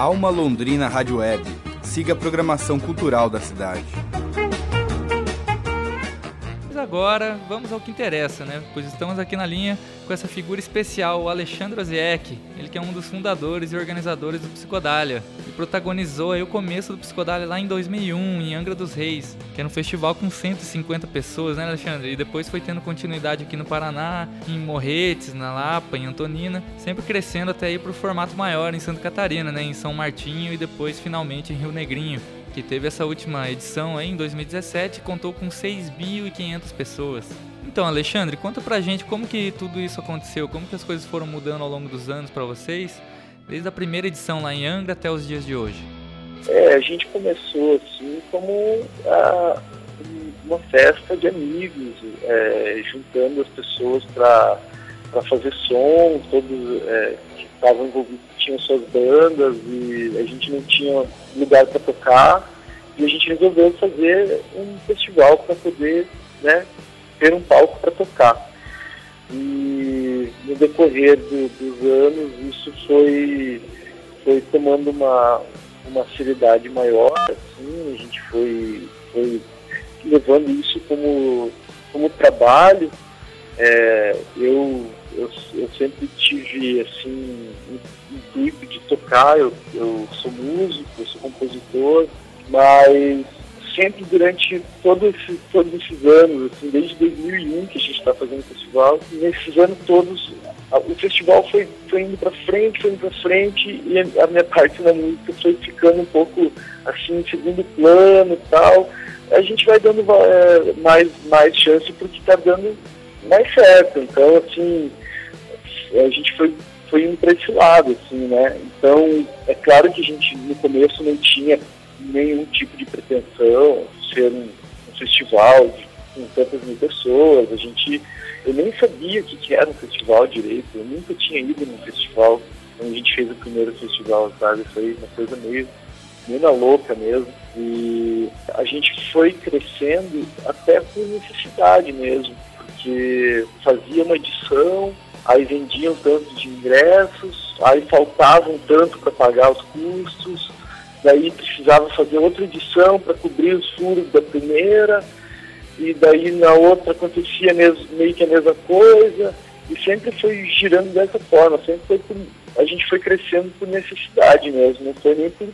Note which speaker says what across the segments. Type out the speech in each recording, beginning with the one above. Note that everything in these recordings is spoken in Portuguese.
Speaker 1: Alma Londrina Rádio Web. Siga a programação cultural da cidade.
Speaker 2: Agora vamos ao que interessa, né? Pois estamos aqui na linha com essa figura especial, o Alexandre Oziek. Ele que é um dos fundadores e organizadores do Psicodália e protagonizou aí o começo do Psicodália lá em 2001 em Angra dos Reis, que era um festival com 150 pessoas, né, Alexandre? E depois foi tendo continuidade aqui no Paraná, em Morretes, na Lapa, em Antonina, sempre crescendo até ir para o formato maior em Santa Catarina, né, em São Martinho e depois finalmente em Rio Negrinho que teve essa última edição aí em 2017, contou com 6.500 pessoas. Então, Alexandre, conta pra gente como que tudo isso aconteceu, como que as coisas foram mudando ao longo dos anos para vocês, desde a primeira edição lá em Angra até os dias de hoje.
Speaker 3: É, a gente começou assim como a, uma festa de amigos, é, juntando as pessoas para fazer som, todos é, que estavam envolvidos tinham suas bandas e a gente não tinha lugar para tocar e a gente resolveu fazer um festival para poder né, ter um palco para tocar. E no decorrer do, dos anos isso foi, foi tomando uma, uma seriedade maior, assim, a gente foi, foi levando isso como, como trabalho. É, eu, eu, sempre tive assim intuito de tocar, eu, eu sou músico, eu sou compositor, mas sempre durante todo esse, todos esses anos, assim, desde 2001 que a gente está fazendo o festival, nesses anos todos, o festival foi, foi indo para frente, foi indo para frente, e a minha parte na música foi ficando um pouco assim, segundo plano e tal. A gente vai dando é, mais, mais chance porque está dando mais certo. Então, assim, a gente foi foi indo para esse lado, assim, né? Então, é claro que a gente no começo não tinha nenhum tipo de pretensão ser um, um festival de, com tantas mil pessoas. A gente, eu nem sabia o que, que era um festival direito, eu nunca tinha ido num festival quando a gente fez o primeiro festival, sabe? Foi uma coisa meio, meio na louca mesmo. E a gente foi crescendo até por necessidade mesmo, porque fazia uma edição aí vendiam tanto de ingressos, aí faltavam tanto para pagar os custos, daí precisava fazer outra edição para cobrir os furos da primeira, e daí na outra acontecia mesmo, meio que a mesma coisa, e sempre foi girando dessa forma, sempre foi por, a gente foi crescendo por necessidade mesmo, não foi nem por,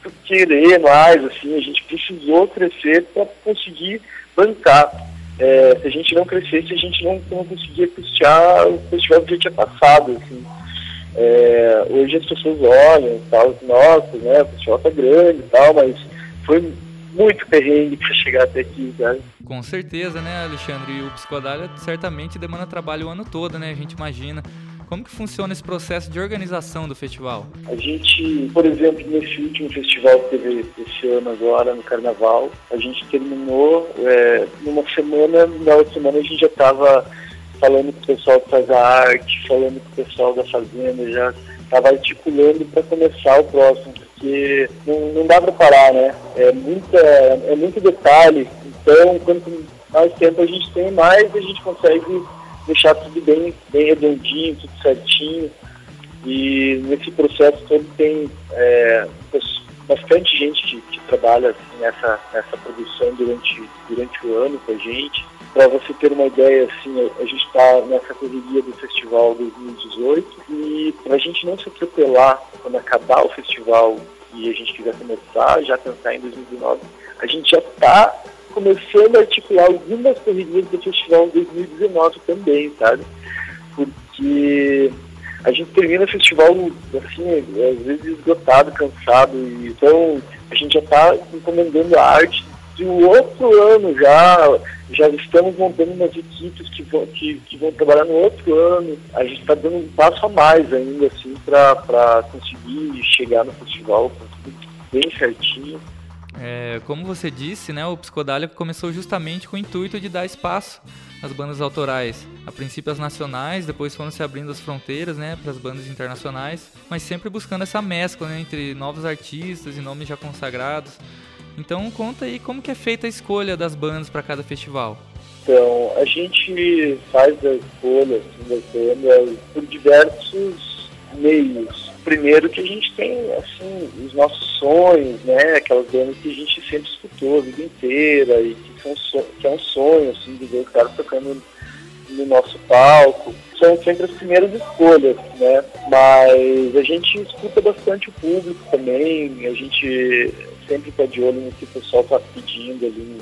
Speaker 3: por querer mais, assim, a gente precisou crescer para conseguir bancar. É, se a gente não crescesse, a gente não, não conseguia custear o festival que já tinha passado. Assim. É, hoje as pessoas olham e tal, nossa, né, o festival tá grande e tal, mas foi muito perrengue para chegar até aqui, sabe?
Speaker 2: Com certeza, né, Alexandre? E o Psicodália certamente demanda trabalho o ano todo, né? A gente imagina. Como que funciona esse processo de organização do festival?
Speaker 3: A gente, por exemplo, nesse último festival que teve esse ano agora, no Carnaval, a gente terminou é, numa semana, na outra semana a gente já estava falando com o pessoal que faz a arte, falando com o pessoal da fazenda, já estava articulando para começar o próximo, porque não, não dá para parar, né? É, muita, é muito detalhe, então quanto mais tempo a gente tem, mais a gente consegue deixar tudo bem, bem redondinho, tudo certinho. E nesse processo todo tem é, bastante gente que, que trabalha assim, nessa, nessa produção durante, durante o ano com a gente. Para você ter uma ideia, assim, a gente está nessa correria do Festival 2018 e para a gente não se atropelar quando acabar o festival e a gente quiser começar, já pensar em 2019, a gente já está começando a articular algumas corridas do festival 2019 também, sabe? Porque a gente termina o festival, assim, às vezes esgotado, cansado, então a gente já está encomendando a arte do outro ano já, já estamos montando umas equipes que vão, que, que vão trabalhar no outro ano. A gente está dando um passo a mais ainda, assim, para conseguir chegar no festival bem certinho.
Speaker 2: É, como você disse, né, o Psicodália começou justamente com o intuito de dar espaço às bandas autorais. A princípio as nacionais, depois foram se abrindo as fronteiras né, para as bandas internacionais, mas sempre buscando essa mescla né, entre novos artistas e nomes já consagrados. Então conta aí como que é feita a escolha das bandas para cada festival.
Speaker 3: Então, a gente faz a escolha assim, das bandas por diversos meios primeiro que a gente tem, assim, os nossos sonhos, né? Aquelas bandas que a gente sempre escutou a vida inteira e que, são, que é um sonho, assim, de ver o cara tocando no nosso palco. São sempre as primeiras escolhas, né? Mas a gente escuta bastante o público também, a gente sempre está de olho no que o pessoal está pedindo ali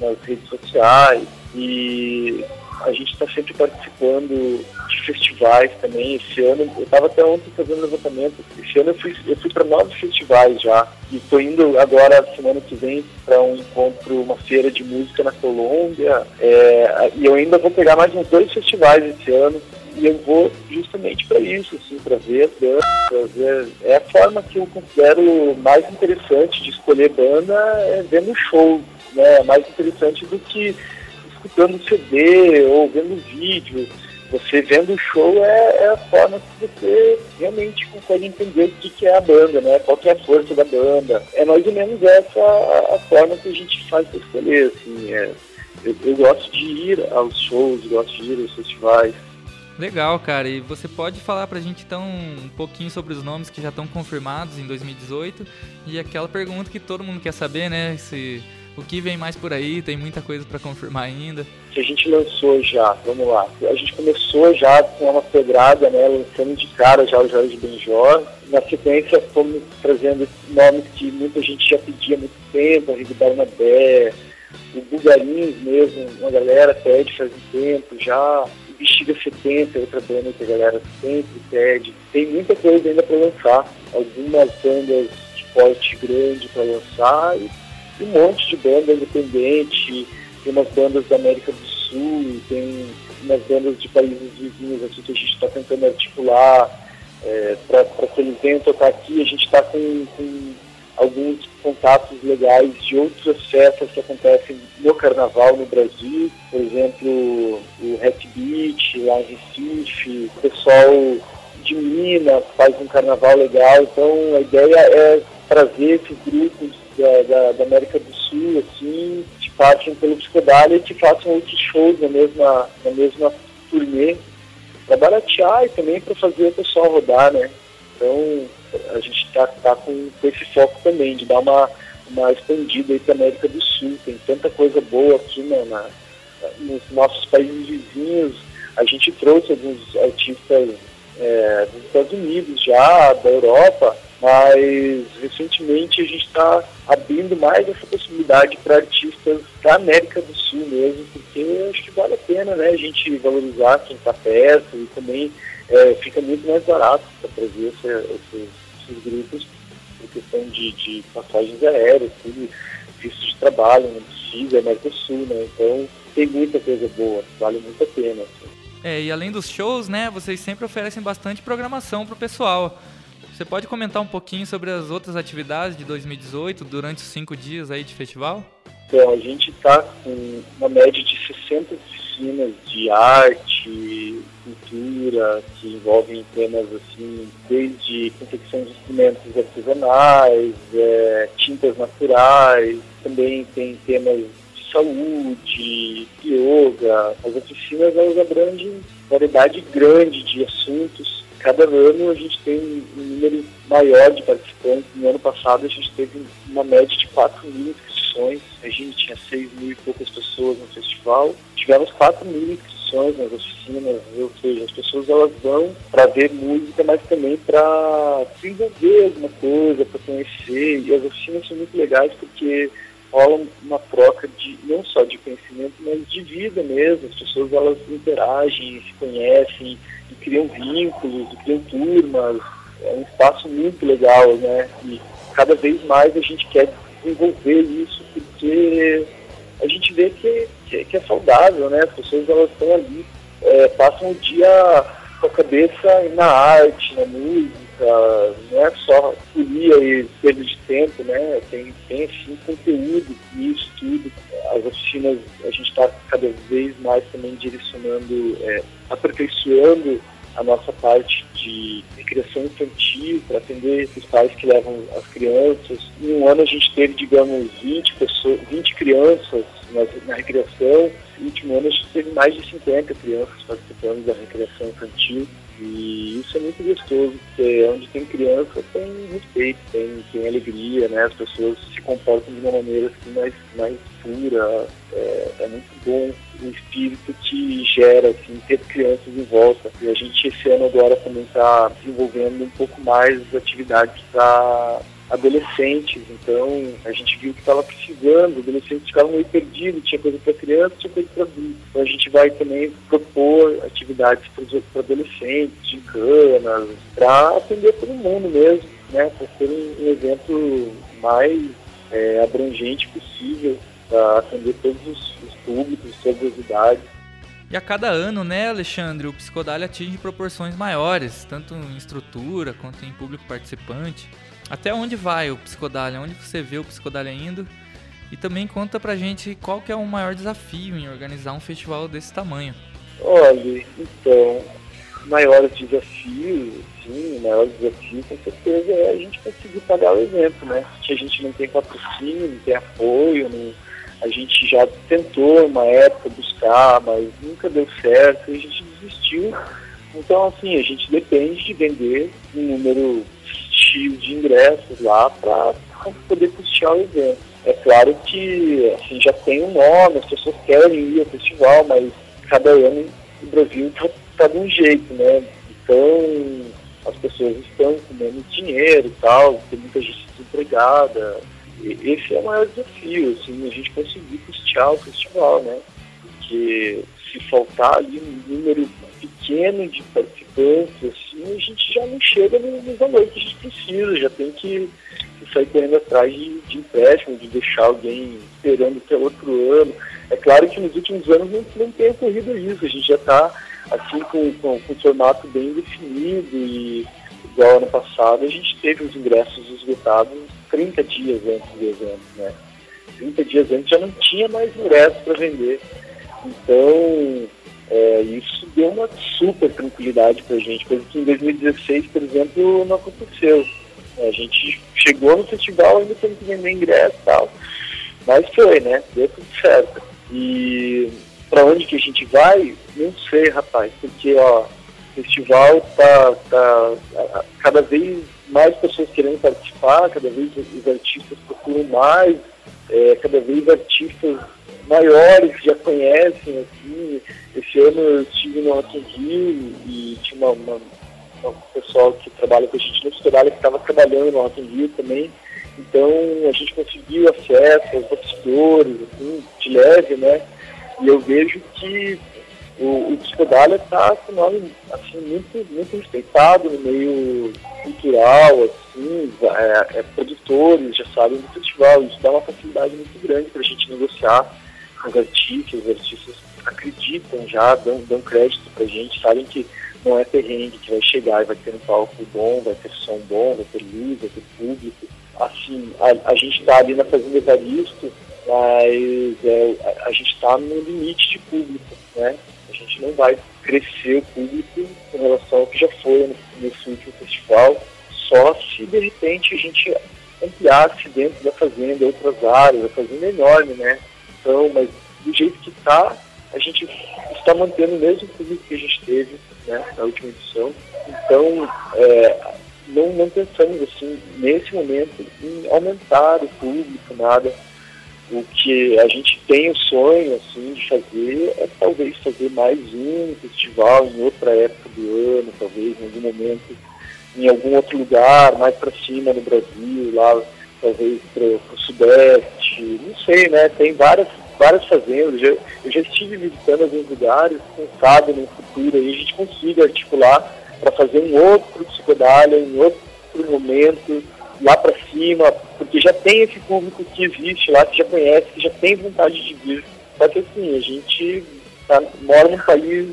Speaker 3: nas redes sociais e a gente está sempre participando de festivais também. Esse ano, eu estava até ontem fazendo levantamento. Esse ano eu fui, eu fui para nove festivais já. E estou indo agora, semana que vem, para um encontro, uma feira de música na Colômbia. É, e eu ainda vou pegar mais uns dois festivais esse ano. E eu vou justamente para isso, assim, para ver as bandas. Ver, é a forma que eu considero mais interessante de escolher banda é vendo show. Né? É mais interessante do que escutando CD ou vendo vídeo. Você vendo o show é, é, a forma que você realmente consegue entender o que, que é a banda, né? Qual é a força da banda. É mais ou menos essa a, a forma que a gente faz para escolher, assim. É, eu, eu gosto de ir aos shows, gosto de ir aos festivais.
Speaker 2: Legal, cara. E você pode falar pra gente então um pouquinho sobre os nomes que já estão confirmados em 2018 e aquela pergunta que todo mundo quer saber, né? Se o que vem mais por aí? Tem muita coisa para confirmar ainda.
Speaker 3: A gente lançou já, vamos lá. A gente começou já com uma pedrada, né? Lançando de cara já o Jorge Benjor. Na sequência, fomos trazendo nomes que muita gente já pedia há muito tempo, a Rigo Barnabé, o Bugarins mesmo, uma galera pede faz um tempo já. Bexiga 70, outra banda que a galera sempre pede. Tem muita coisa ainda para lançar. Algumas bandas de porte grande para lançar e um monte de banda independente, tem umas bandas da América do Sul, tem umas bandas de países vizinhos aqui que a gente está tentando articular é, para que eles venham tocar aqui. A gente está com, com, alguns contatos legais de outras festas que acontecem no carnaval no Brasil, por exemplo, o Hat Beach lá em Recife, o pessoal de Minas faz um carnaval legal, então a ideia é trazer esses grupos da, da, da, América do Sul, assim, que passem pelo Psicodália e que façam outros shows na mesma, na mesma turnê, para baratear e também para fazer o pessoal rodar, né? Então, a gente está tá com, com esse foco também, de dar uma, uma expandida aí para América do Sul. Tem tanta coisa boa aqui né, na, nos nossos países vizinhos. A gente trouxe alguns artistas é, dos Estados Unidos já, da Europa, mas recentemente a gente está abrindo mais essa possibilidade para artistas da América do Sul mesmo, porque acho que vale a pena né, a gente valorizar quem está perto e também é, fica muito mais barato para trazer essa, esses, esses, grupos por questão de, de passagens aéreas, tudo, visto de trabalho, não precisa, é América do Sul, né? Então tem muita coisa boa, vale muito a pena. Assim.
Speaker 2: É, e além dos shows, né, vocês sempre oferecem bastante programação para o pessoal. Você pode comentar um pouquinho sobre as outras atividades de 2018 durante os cinco dias aí de festival?
Speaker 3: Então, a gente está com uma média de 60 oficinas de arte, cultura, que envolvem temas assim, desde confecção de instrumentos artesanais, é, tintas naturais, também tem temas saúde, yoga. As oficinas elas abrangem variedade grande de assuntos cada ano a gente tem um número maior de participantes. No ano passado a gente teve uma média de 4 mil inscrições. A gente tinha 6 mil e poucas pessoas no festival. Tivemos 4 mil inscrições nas oficinas, ou seja, as pessoas elas vão para ver música, mas também para desenvolver alguma coisa, para conhecer. E as oficinas são muito legais porque rola uma troca de não só de conhecimento, mas de vida mesmo. As pessoas elas interagem, se conhecem, e criam vínculos, e criam turmas. É um espaço muito legal, né? E cada vez mais a gente quer desenvolver isso porque a gente vê que, que, que é saudável, né? As pessoas elas estão ali, é, passam o dia com a cabeça na arte, na música, não é só folia e perda de tempo, né? Tem, tem assim conteúdo nisso tudo. As oficinas a gente está cada vez mais também direcionando, é, aperfeiçoando a nossa parte de recreação infantil para atender os pais que levam as crianças. Em um ano a gente teve, digamos, 20, pessoas, 20 crianças na, na recreação. No último ano a gente teve mais de 50 crianças participando da recreação infantil. E isso é muito gostoso, porque onde tem criança tem respeito, tem, tem alegria, né? As pessoas se comportam de uma maneira assim, mais, mais pura. É, é muito bom o espírito que gera, assim, ter crianças em volta. E a gente esse ano agora também está desenvolvendo um pouco mais atividades para adolescentes, então a gente viu que estava precisando, adolescentes ficavam meio perdidos, tinha coisa para criança, tinha coisa para adultos. Então a gente vai também propor atividades para adolescentes, gincanas, para atender todo mundo mesmo, né, para ser um, um evento mais é, abrangente possível, para atender todos os, os públicos, todas as idades.
Speaker 2: E a cada ano, né, Alexandre, o Psicodália atinge proporções maiores, tanto em estrutura quanto em público participante. Até onde vai o Psicodália? Onde você vê o Psicodália indo? E também conta pra gente qual que é o maior desafio em organizar um festival desse tamanho.
Speaker 3: Olha, então, maior desafio, sim, o maior desafio com certeza é a gente conseguir pagar o evento, né? Que a gente não tem patrocínio, não tem apoio, não, a gente já tentou uma época buscar, mas nunca deu certo e a gente desistiu. Então, assim, a gente depende de vender um número X de ingressos lá para poder custear o evento. É claro que assim, já tem um nome, as pessoas querem ir ao festival, mas cada ano o Brasil está tá de um jeito, né? Então as pessoas estão com menos dinheiro e tal, tem muita gente desempregada. E esse é o maior desafio, assim, a gente conseguir custear o festival, né? Porque se faltar ali um número pequeno de participantes, assim, a gente já não chega nos valores que a gente precisa, já tem que, que sair correndo atrás de, de, empréstimo, de deixar alguém esperando até outro ano. É claro que nos últimos anos não, não tem ocorrido isso, a gente já está assim com, com, com o formato bem definido e igual ano passado a gente teve os ingressos esgotados 30 dias antes do evento, né? 30 dias antes já não tinha mais ingressos para vender. Então, é, isso deu uma super tranquilidade para a gente, coisa que em 2016, por exemplo, não aconteceu. A gente chegou no festival ainda tendo que vender ingresso e tal, mas foi, né? Deu tudo certo. E para onde que a gente vai? Não sei, rapaz, porque ó, o festival tá, tá cada vez mais pessoas querendo participar, cada vez os artistas procuram mais, é, cada vez artistas maiores que já conhecem, assim. Esse ano eu estive no Rock in Rio e tinha uma, uma, pessoal que trabalha com a gente no Estouralha que estava trabalhando no Rock in Rio também. Então a gente conseguiu acesso aos bastidores, assim, de leve, né? E eu vejo que o, o está com nome assim, muito, muito respeitado no meio cultural, assim, é, é, produtores já sabem do festival, isso dá uma facilidade muito grande para a gente negociar os artistas, os artistas acreditam já, dão, dão crédito pra gente, sabem que não é perrengue, que vai chegar e vai ter um palco bom, vai ter som bom, vai ter luz, vai ter público. Assim, a, a gente está ali na Fazenda Evaristo, mas é, a, gente está no limite de público, né? A gente não vai crescer o público em relação ao que já foi nesse último festival, só se de repente a gente ampliasse dentro da fazenda outras áreas, a fazenda é enorme, né? Então, mas do jeito que está, a gente está mantendo o mesmo público que a gente teve né, na última edição. Então, é, não, não pensamos assim, nesse momento, em aumentar o público, nada. O que a gente tem o sonho assim, de fazer é talvez fazer mais um festival em outra época do ano, talvez em algum momento, em algum outro lugar, mais para cima no Brasil, lá talvez para o Sudeste, não sei, né? Tem várias, várias fazendas. Eu eu já estive visitando alguns lugares, quem sabe no futuro aí a gente consiga articular para fazer um outro psicodália em outro momento, lá para cima, porque já tem esse público que existe lá, que já conhece, que já tem vontade de vir. Só que assim, a gente tá, mora num país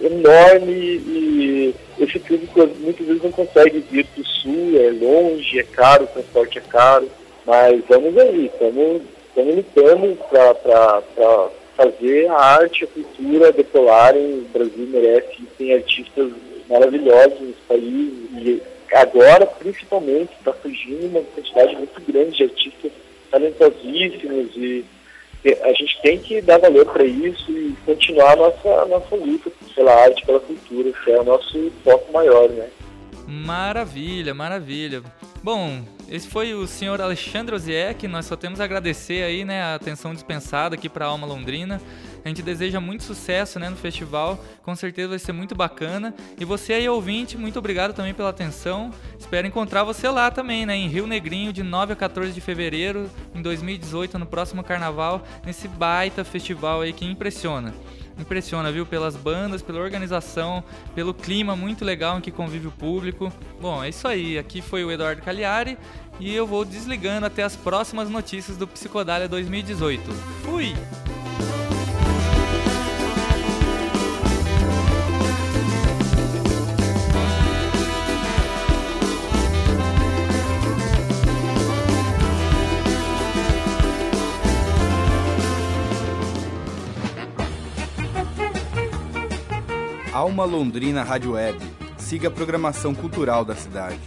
Speaker 3: enorme e esse público muitas vezes não consegue vir do sul, é longe, é caro, o transporte é caro, mas vamos aí, estamos lutando para fazer a arte, a cultura decolarem, o Brasil merece, tem artistas maravilhosos nesse país e agora principalmente está surgindo uma quantidade muito grande de artistas talentosíssimos e a gente tem que dar valor para isso e continuar a nossa, nossa luta pela arte, pela cultura, que é o nosso foco maior, né?
Speaker 2: Maravilha, maravilha. Bom, esse foi o senhor Alexandre Oziek, nós só temos a agradecer aí, né, a atenção dispensada aqui para a Alma Londrina. A gente deseja muito sucesso, né, no festival. Com certeza vai ser muito bacana. E você aí ouvinte, muito obrigado também pela atenção. Espero encontrar você lá também, né, em Rio Negrinho, de 9 a 14 de fevereiro, em 2018, no próximo carnaval, nesse baita festival aí que impressiona impressiona, viu? Pelas bandas, pela organização, pelo clima muito legal em que convive o público. Bom, é isso aí. Aqui foi o Eduardo Cagliari e eu vou desligando até as próximas notícias do Psicodália 2018. Fui!
Speaker 1: Alma Londrina Rádio Web. Siga a programação cultural da cidade.